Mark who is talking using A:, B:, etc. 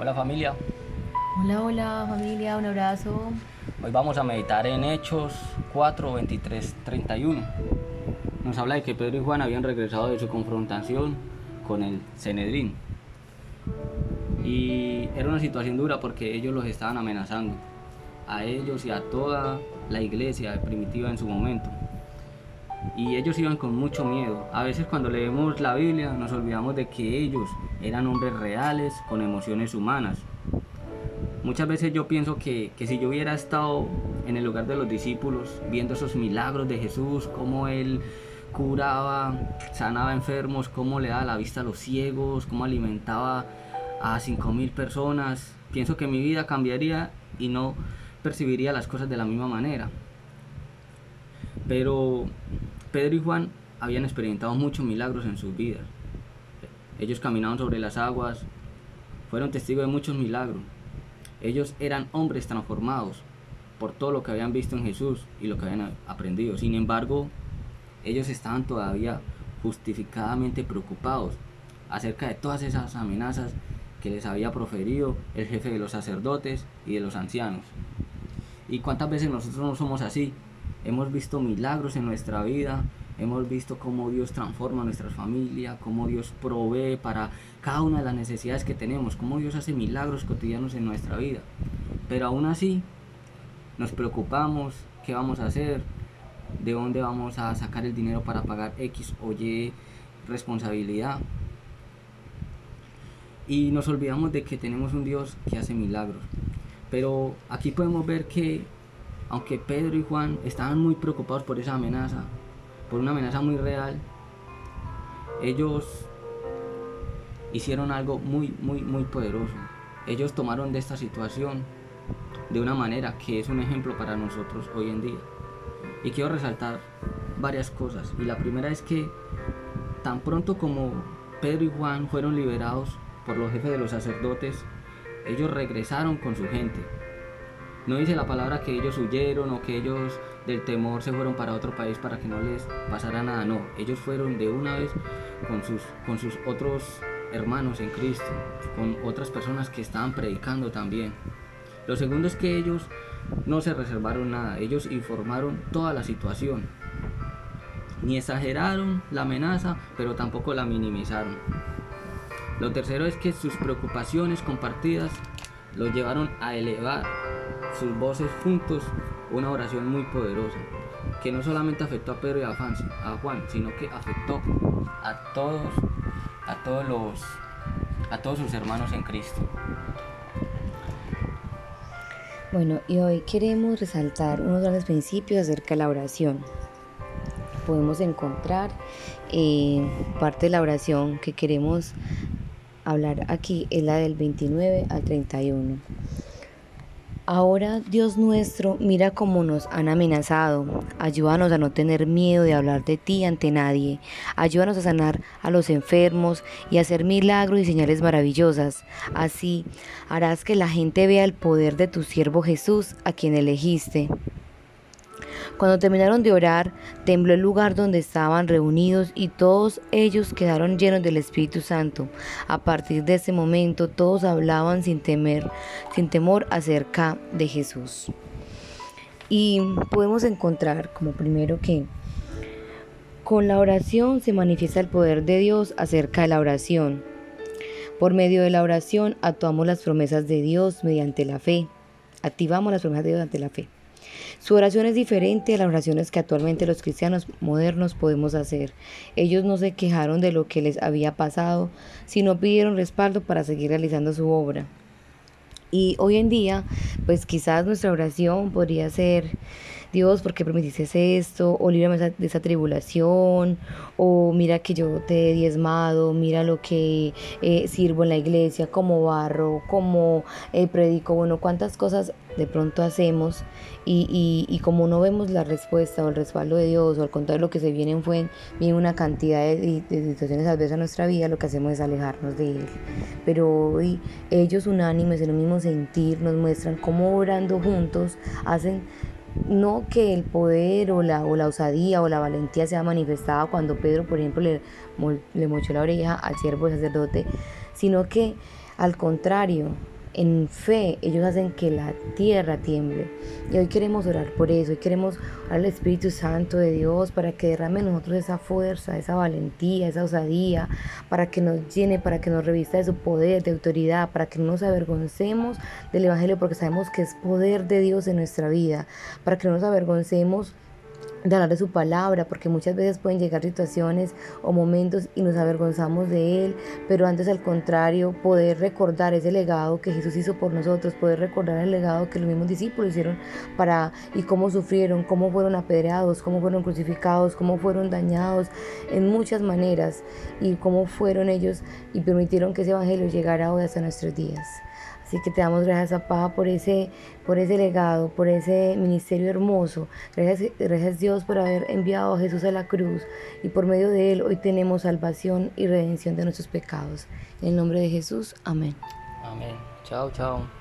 A: Hola familia.
B: Hola, hola familia, un abrazo.
A: Hoy vamos a meditar en Hechos 4, 23, 31. Nos habla de que Pedro y Juan habían regresado de su confrontación con el Cenedrín. Y era una situación dura porque ellos los estaban amenazando. A ellos y a toda la iglesia primitiva en su momento. Y ellos iban con mucho miedo. A veces cuando leemos la Biblia nos olvidamos de que ellos eran hombres reales con emociones humanas. Muchas veces yo pienso que, que, si yo hubiera estado en el lugar de los discípulos, viendo esos milagros de Jesús, cómo Él curaba, sanaba enfermos, cómo le daba la vista a los ciegos, cómo alimentaba a 5.000 personas, pienso que mi vida cambiaría y no percibiría las cosas de la misma manera. Pero Pedro y Juan habían experimentado muchos milagros en sus vidas. Ellos caminaban sobre las aguas, fueron testigos de muchos milagros. Ellos eran hombres transformados por todo lo que habían visto en Jesús y lo que habían aprendido. Sin embargo, ellos estaban todavía justificadamente preocupados acerca de todas esas amenazas que les había proferido el jefe de los sacerdotes y de los ancianos. ¿Y cuántas veces nosotros no somos así? Hemos visto milagros en nuestra vida, hemos visto cómo Dios transforma nuestra familia, cómo Dios provee para cada una de las necesidades que tenemos, cómo Dios hace milagros cotidianos en nuestra vida. Pero aún así nos preocupamos, ¿qué vamos a hacer? ¿De dónde vamos a sacar el dinero para pagar X o Y responsabilidad? Y nos olvidamos de que tenemos un Dios que hace milagros. Pero aquí podemos ver que aunque Pedro y Juan estaban muy preocupados por esa amenaza, por una amenaza muy real, ellos hicieron algo muy, muy, muy poderoso. Ellos tomaron de esta situación de una manera que es un ejemplo para nosotros hoy en día. Y quiero resaltar varias cosas. Y la primera es que tan pronto como Pedro y Juan fueron liberados por los jefes de los sacerdotes, ellos regresaron con su gente. No dice la palabra que ellos huyeron o que ellos del temor se fueron para otro país para que no les pasara nada. No, ellos fueron de una vez con sus, con sus otros hermanos en Cristo, con otras personas que estaban predicando también. Lo segundo es que ellos no se reservaron nada, ellos informaron toda la situación. Ni exageraron la amenaza, pero tampoco la minimizaron. Lo tercero es que sus preocupaciones compartidas los llevaron a elevar sus voces juntos una oración muy poderosa que no solamente afectó a Pedro y a Juan, sino que afectó a todos, a todos los, a todos sus hermanos en Cristo.
B: Bueno, y hoy queremos resaltar unos grandes principios acerca de la oración. Podemos encontrar eh, parte de la oración que queremos hablar aquí es la del 29 al 31. Ahora, Dios nuestro, mira cómo nos han amenazado. Ayúdanos a no tener miedo de hablar de ti ante nadie. Ayúdanos a sanar a los enfermos y a hacer milagros y señales maravillosas. Así harás que la gente vea el poder de tu siervo Jesús, a quien elegiste. Cuando terminaron de orar, tembló el lugar donde estaban reunidos y todos ellos quedaron llenos del Espíritu Santo. A partir de ese momento todos hablaban sin temer, sin temor acerca de Jesús. Y podemos encontrar como primero que con la oración se manifiesta el poder de Dios acerca de la oración. Por medio de la oración actuamos las promesas de Dios mediante la fe. Activamos las promesas de Dios mediante la fe. Su oración es diferente a las oraciones que actualmente los cristianos modernos podemos hacer. Ellos no se quejaron de lo que les había pasado, sino pidieron respaldo para seguir realizando su obra. Y hoy en día, pues quizás nuestra oración podría ser, Dios, ¿por qué permitiste esto? O líbrame de esa tribulación, o mira que yo te he diezmado, mira lo que eh, sirvo en la iglesia, como barro, como eh, predico, bueno, cuántas cosas de pronto hacemos y, y, como no vemos la respuesta o el respaldo de Dios o al contrario lo que se viene fue viene una cantidad de, de, situaciones adversas a nuestra vida, lo que hacemos es alejarnos de Él. Pero hoy ellos unánimes en el mismo sentir nos muestran cómo orando juntos hacen no que el poder o la, o la osadía o la valentía sea manifestada cuando Pedro, por ejemplo, le, le mochó la oreja al siervo sacerdote, sino que Al contrario, en fe ellos hacen que la tierra tiemble. Y hoy queremos orar por eso, hoy queremos orar al Espíritu Santo de Dios para que derrame en nosotros esa fuerza, esa valentía, esa osadía, para que nos llene, para que nos revista de su poder, de autoridad, para que no nos avergoncemos del Evangelio porque sabemos que es poder de Dios en nuestra vida, para que no nos avergoncemos de su palabra, porque muchas veces pueden llegar situaciones o momentos y nos avergonzamos de Él, pero antes al contrario, poder recordar ese legado que Jesús hizo por nosotros, poder recordar el legado que los mismos discípulos hicieron para y cómo sufrieron, cómo fueron apedreados, cómo fueron crucificados, cómo fueron dañados en muchas maneras y cómo fueron ellos y permitieron que ese evangelio llegara hoy hasta nuestros días. Así que te damos gracias, Papá, por ese, por ese legado, por ese ministerio hermoso. Gracias, gracias, Dios, por haber enviado a Jesús a la cruz y por medio de él hoy tenemos salvación y redención de nuestros pecados. En el nombre de Jesús, amén.
A: Amén. Chao, chao.